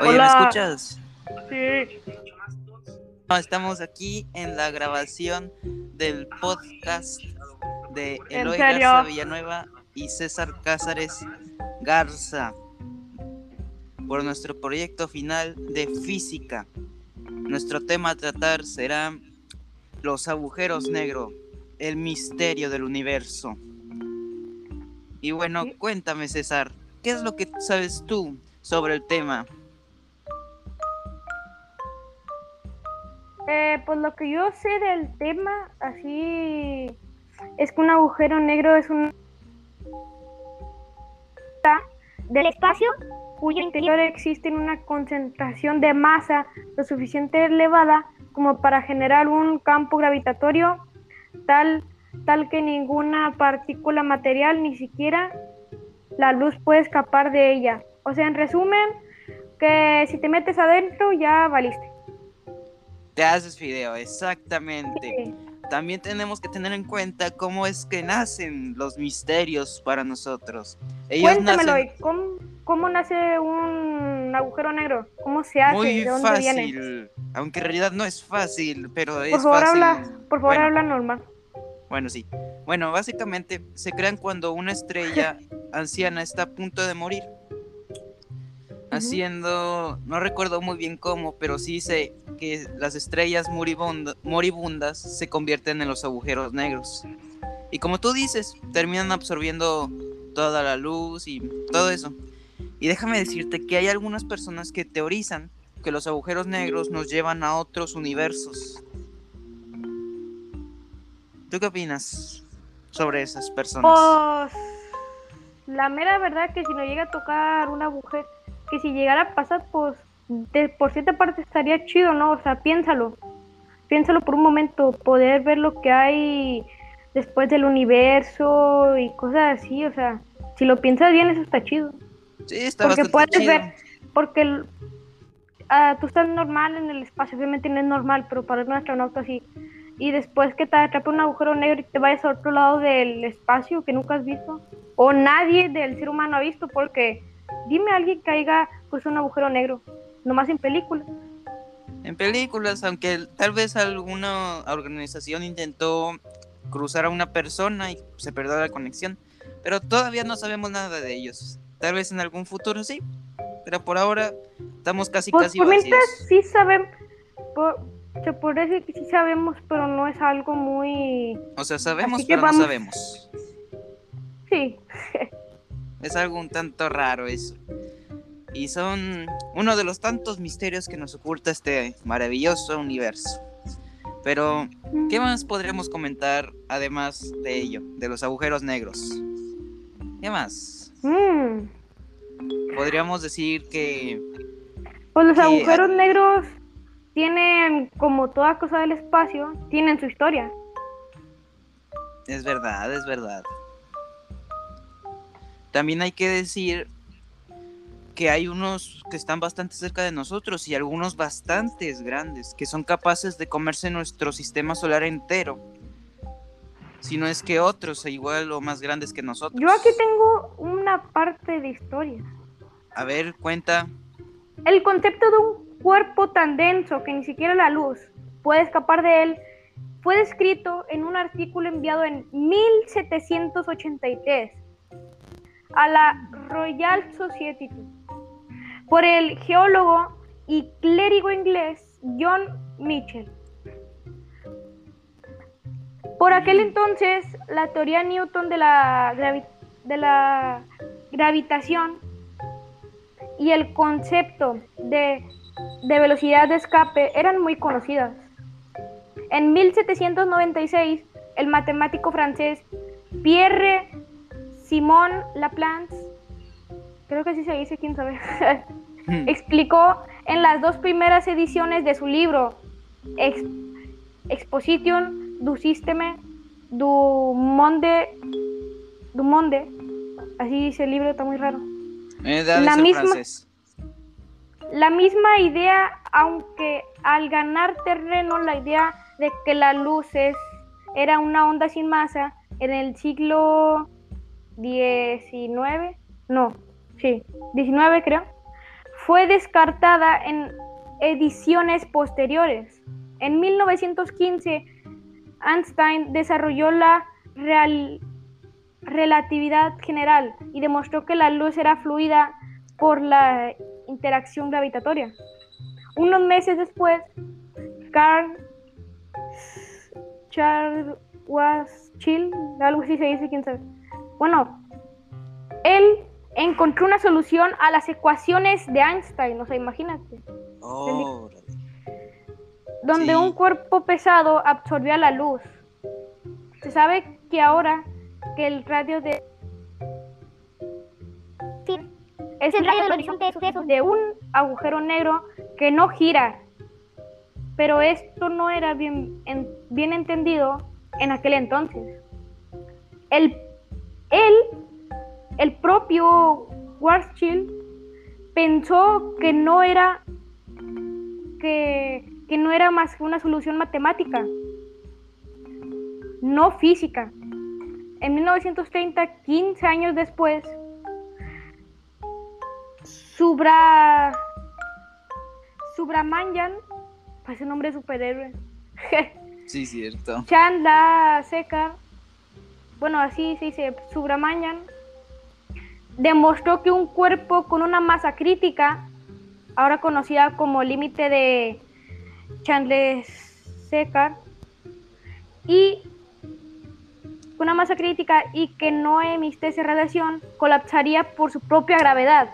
Oye, ¿me escuchas? Sí. No, estamos aquí en la grabación del podcast de Eloy Garza Villanueva y César Cázares Garza por nuestro proyecto final de física. Nuestro tema a tratar será los agujeros negros, el misterio del universo. Y bueno, cuéntame César, ¿qué es lo que sabes tú sobre el tema? Eh, pues lo que yo sé del tema, así, es que un agujero negro es un del espacio cuyo interior existe una concentración de masa lo suficiente elevada como para generar un campo gravitatorio tal, tal que ninguna partícula material, ni siquiera la luz puede escapar de ella. O sea, en resumen, que si te metes adentro ya valiste. Te haces video, exactamente. También tenemos que tener en cuenta cómo es que nacen los misterios para nosotros. Ellos Cuéntamelo, ¿cómo, nace un agujero negro? ¿Cómo se hace? Muy ¿De dónde fácil, viene? aunque en realidad no es fácil, pero es por favor, fácil. Habla, por favor, habla normal. Bueno, sí. Bueno, básicamente se crean cuando una estrella anciana está a punto de morir. Haciendo, no recuerdo muy bien cómo, pero sí sé que las estrellas moribundas se convierten en los agujeros negros. Y como tú dices, terminan absorbiendo toda la luz y todo eso. Y déjame decirte que hay algunas personas que teorizan que los agujeros negros nos llevan a otros universos. ¿Tú qué opinas sobre esas personas? Pues la mera verdad que si no llega a tocar un agujero, que si llegara a pasar, pues de, por cierta parte estaría chido, ¿no? O sea, piénsalo. Piénsalo por un momento, poder ver lo que hay después del universo y cosas así, o sea, si lo piensas bien, eso está chido. Sí, está porque puedes chido. ver, porque uh, tú estás normal en el espacio, obviamente no es normal, pero para un astronauta sí. Y después que te atrape un agujero negro y te vayas a otro lado del espacio que nunca has visto, o nadie del ser humano ha visto, porque dime a alguien que haya pues un agujero negro, nomás en películas. En películas, aunque tal vez alguna organización intentó cruzar a una persona y se perdió la conexión, pero todavía no sabemos nada de ellos. Tal vez en algún futuro sí, pero por ahora estamos casi pues, casi vacíos. sí sabemos, se puede decir que sí sabemos, pero no es algo muy... O sea, sabemos, pero no sabemos. Es algo un tanto raro eso. Y son uno de los tantos misterios que nos oculta este maravilloso universo. Pero, ¿qué más podríamos comentar además de ello, de los agujeros negros? ¿Qué más? Mm. Podríamos decir que... Pues los agujeros negros tienen, como toda cosa del espacio, tienen su historia. Es verdad, es verdad. También hay que decir que hay unos que están bastante cerca de nosotros y algunos bastantes grandes, que son capaces de comerse nuestro sistema solar entero si no es que otros igual o más grandes que nosotros. Yo aquí tengo una parte de historia. A ver, cuenta. El concepto de un cuerpo tan denso que ni siquiera la luz puede escapar de él fue descrito en un artículo enviado en 1783 a la Royal Society por el geólogo y clérigo inglés John Mitchell. Por aquel entonces, la teoría Newton de la, de la gravitación y el concepto de, de velocidad de escape eran muy conocidas. En 1796, el matemático francés Pierre Simon Laplace, creo que así se dice, quién sabe, hmm. explicó en las dos primeras ediciones de su libro Exposition du Systeme du Monde, du Monde, así dice el libro, está muy raro. Eh, la, misma, la misma idea, aunque al ganar terreno la idea de que la luz es, era una onda sin masa en el siglo XIX, no, sí, XIX creo, fue descartada en ediciones posteriores. En 1915, Einstein desarrolló la relatividad general y demostró que la luz era fluida por la interacción gravitatoria. Unos meses después, Carl Charles Chill, algo así se dice, quién sabe. Bueno, él encontró una solución a las ecuaciones de Einstein, o sea, imagínate. donde un cuerpo pesado absorbía la luz. Se sabe que ahora que el radio de es el radio del horizonte de sucesos de un agujero negro que no gira. Pero esto no era bien, bien entendido en aquel entonces. El, él, el propio Schwarzschild pensó que no era que, que no era más que una solución matemática, no física. En 1930, 15 años después, Subra Subramanyan, parece un nombre de superhéroe. sí, cierto. Chandla Seca, bueno, así se dice, Subramanyan, demostró que un cuerpo con una masa crítica, ahora conocida como límite de Chandler-Sekar, y una masa crítica y que no emitiese radiación, colapsaría por su propia gravedad,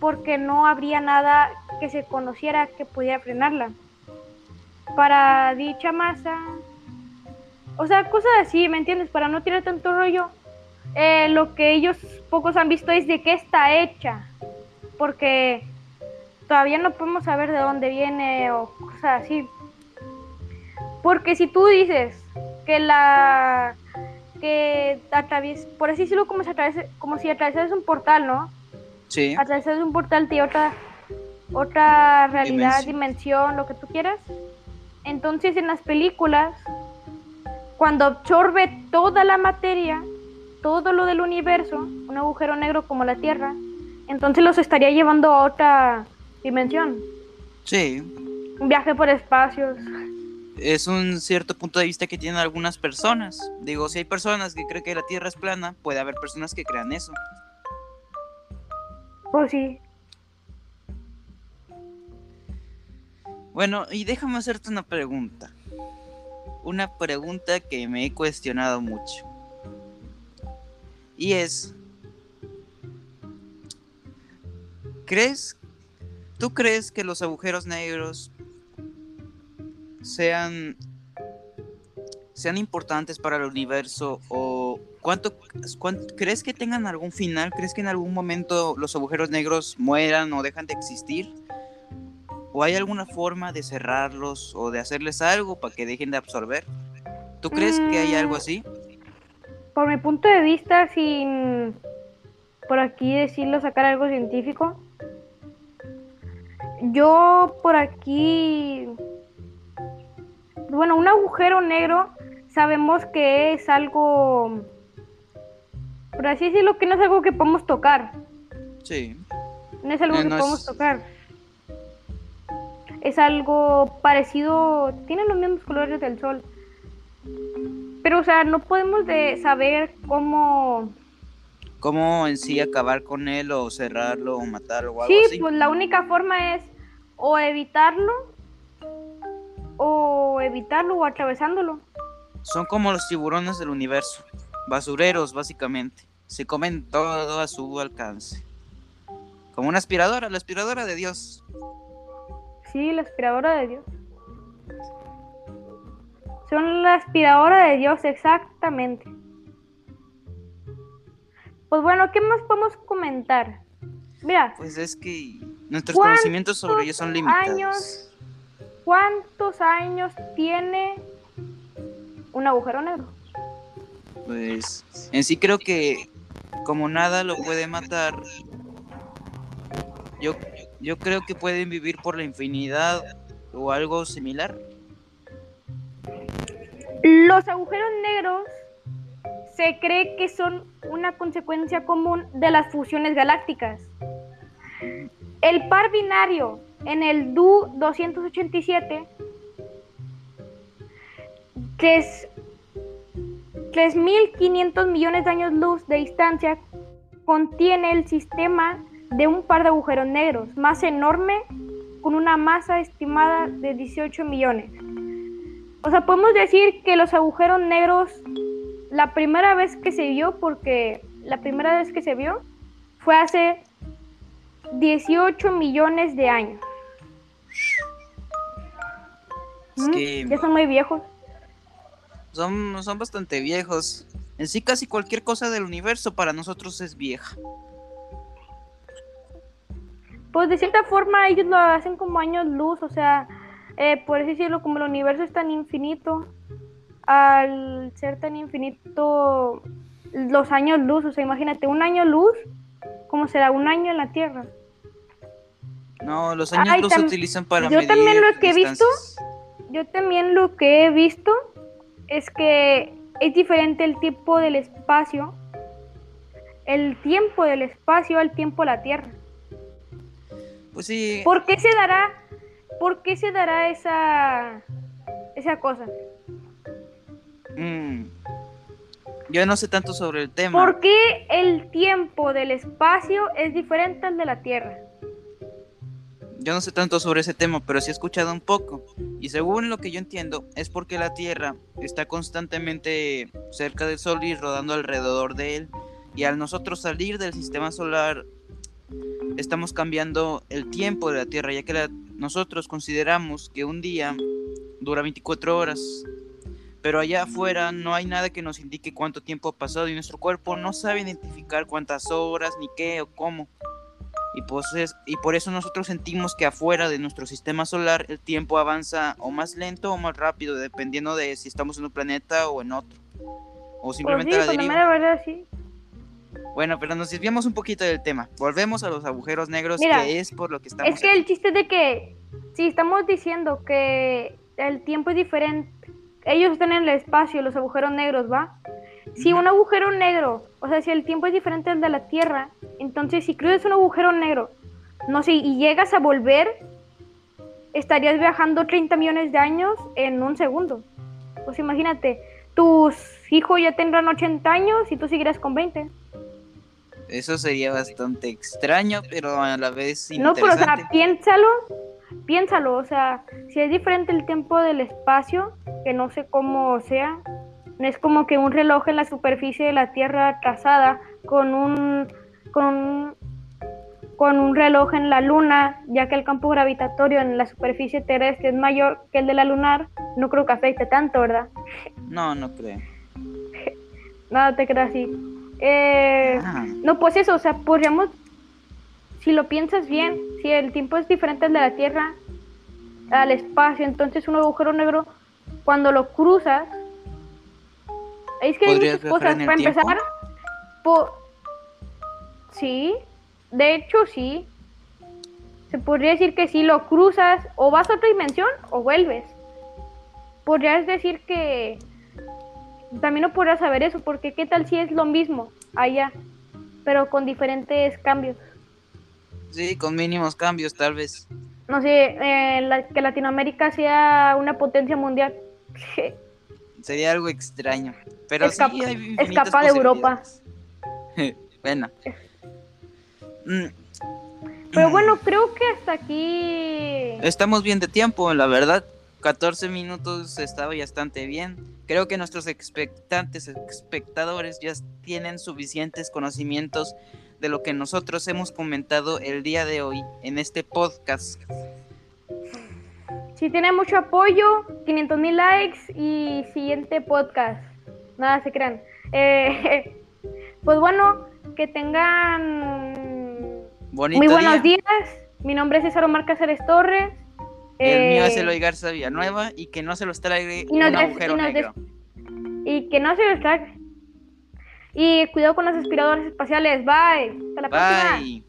porque no habría nada que se conociera que pudiera frenarla. Para dicha masa, o sea, cosas así, ¿me entiendes? Para no tirar tanto rollo, eh, lo que ellos pocos han visto es de qué está hecha, porque todavía no podemos saber de dónde viene o cosas así. Porque si tú dices que la que atraviesa, por así decirlo, como si, como si atravesas un portal, ¿no? Sí. Atravesas un portal de otra, otra realidad, dimensión. lo que tú quieras. Entonces en las películas, cuando absorbe toda la materia, todo lo del universo, un agujero negro como la Tierra, entonces los estaría llevando a otra dimensión. Sí. Un viaje por espacios es un cierto punto de vista que tienen algunas personas. Digo, si hay personas que creen que la Tierra es plana, puede haber personas que crean eso. Pues sí. Bueno, y déjame hacerte una pregunta. Una pregunta que me he cuestionado mucho. Y es, ¿crees, tú crees que los agujeros negros sean sean importantes para el universo o cuánto, crees que tengan algún final crees que en algún momento los agujeros negros mueran o dejan de existir o hay alguna forma de cerrarlos o de hacerles algo para que dejen de absorber tú crees que hay algo mm, así por mi punto de vista sin por aquí decirlo sacar algo científico yo por aquí bueno, un agujero negro sabemos que es algo, por así decirlo, que no es algo que podemos tocar. Sí. No es algo eh, que podemos tocar. Es algo parecido, tiene los mismos colores del sol. Pero, o sea, no podemos de saber cómo... ¿Cómo en sí acabar con él o cerrarlo o matarlo o algo así? Sí, pues la única forma es o evitarlo o evitarlo o atravesándolo. Son como los tiburones del universo, basureros básicamente. Se comen todo a su alcance. Como una aspiradora, la aspiradora de Dios. Sí, la aspiradora de Dios. Son la aspiradora de Dios, exactamente. Pues bueno, ¿qué más podemos comentar? Mira. Pues es que nuestros conocimientos sobre ellos son limitados. Años ¿Cuántos años tiene un agujero negro? Pues en sí creo que como nada lo puede matar, yo, yo creo que pueden vivir por la infinidad o algo similar. Los agujeros negros se cree que son una consecuencia común de las fusiones galácticas. El par binario en el DU 287 3.500 millones de años luz de distancia contiene el sistema de un par de agujeros negros más enorme con una masa estimada de 18 millones. O sea, podemos decir que los agujeros negros, la primera vez que se vio, porque la primera vez que se vio fue hace 18 millones de años. Ya son muy viejos. Son, son bastante viejos. En sí casi cualquier cosa del universo para nosotros es vieja. Pues de cierta forma ellos lo hacen como años luz, o sea, eh, por así decirlo, como el universo es tan infinito, al ser tan infinito los años luz, o sea, imagínate, un año luz, ¿cómo será un año en la Tierra? No, los años luz se utilizan para yo también lo que he visto, yo también lo que he visto es que es diferente el tiempo del espacio, el tiempo del espacio al tiempo de la Tierra. Pues sí. ¿Por qué se dará, por qué se dará esa, esa cosa? Mm. Yo no sé tanto sobre el tema. ¿Por qué el tiempo del espacio es diferente al de la Tierra? Yo no sé tanto sobre ese tema, pero sí he escuchado un poco. Y según lo que yo entiendo, es porque la Tierra está constantemente cerca del Sol y rodando alrededor de él. Y al nosotros salir del sistema solar, estamos cambiando el tiempo de la Tierra, ya que nosotros consideramos que un día dura 24 horas. Pero allá afuera no hay nada que nos indique cuánto tiempo ha pasado y nuestro cuerpo no sabe identificar cuántas horas, ni qué o cómo. Y, pues y por eso nosotros sentimos que afuera de nuestro sistema solar el tiempo avanza o más lento o más rápido, dependiendo de si estamos en un planeta o en otro. O simplemente pues la pues deriva. verdad, sí. Bueno, pero nos desviamos un poquito del tema. Volvemos a los agujeros negros, que es por lo que estamos. Es que el chiste de que, si estamos diciendo que el tiempo es diferente, ellos están en el espacio, los agujeros negros, ¿va? Si un agujero negro, o sea, si el tiempo es diferente al de la Tierra, entonces si cruzas un agujero negro, no sé, y llegas a volver, estarías viajando 30 millones de años en un segundo. Pues imagínate, tus hijos ya tendrán 80 años y tú seguirás con 20. Eso sería bastante extraño, pero a la vez interesante. No, pero o sea, piénsalo, piénsalo, o sea, si es diferente el tiempo del espacio, que no sé cómo sea, no es como que un reloj en la superficie de la Tierra casada con un, con, con un reloj en la Luna, ya que el campo gravitatorio en la superficie terrestre es mayor que el de la lunar, no creo que afecte tanto, ¿verdad? No, no creo. Nada te creas así. Eh, ah. No, pues eso, o sea, podríamos, si lo piensas bien, si el tiempo es diferente al de la Tierra, al espacio, entonces un agujero negro, cuando lo cruzas, es que hay muchas cosas. Para empezar, sí, de hecho sí. Se podría decir que si lo cruzas o vas a otra dimensión o vuelves. Podrías decir que también no podrás saber eso, porque qué tal si es lo mismo allá, pero con diferentes cambios. Sí, con mínimos cambios tal vez. No sé, eh, que Latinoamérica sea una potencia mundial. Sería algo extraño. Pero sí hay Escapa de Europa. bueno. Mm. Pero bueno, creo que hasta aquí... Estamos bien de tiempo, la verdad. 14 minutos estaba bastante bien. Creo que nuestros expectantes, espectadores ya tienen suficientes conocimientos de lo que nosotros hemos comentado el día de hoy en este podcast. Si tiene mucho apoyo, 500 mil likes y siguiente podcast. Nada se crean. Eh, pues bueno, que tengan muy buenos días. Mi nombre es César Omar Cáceres Torres. El mío es eh, Eloy Garza Villanueva y que no se los traiga un agujero negro. Y que no se los traiga. Y cuidado con los aspiradores espaciales. Bye. Hasta la próxima.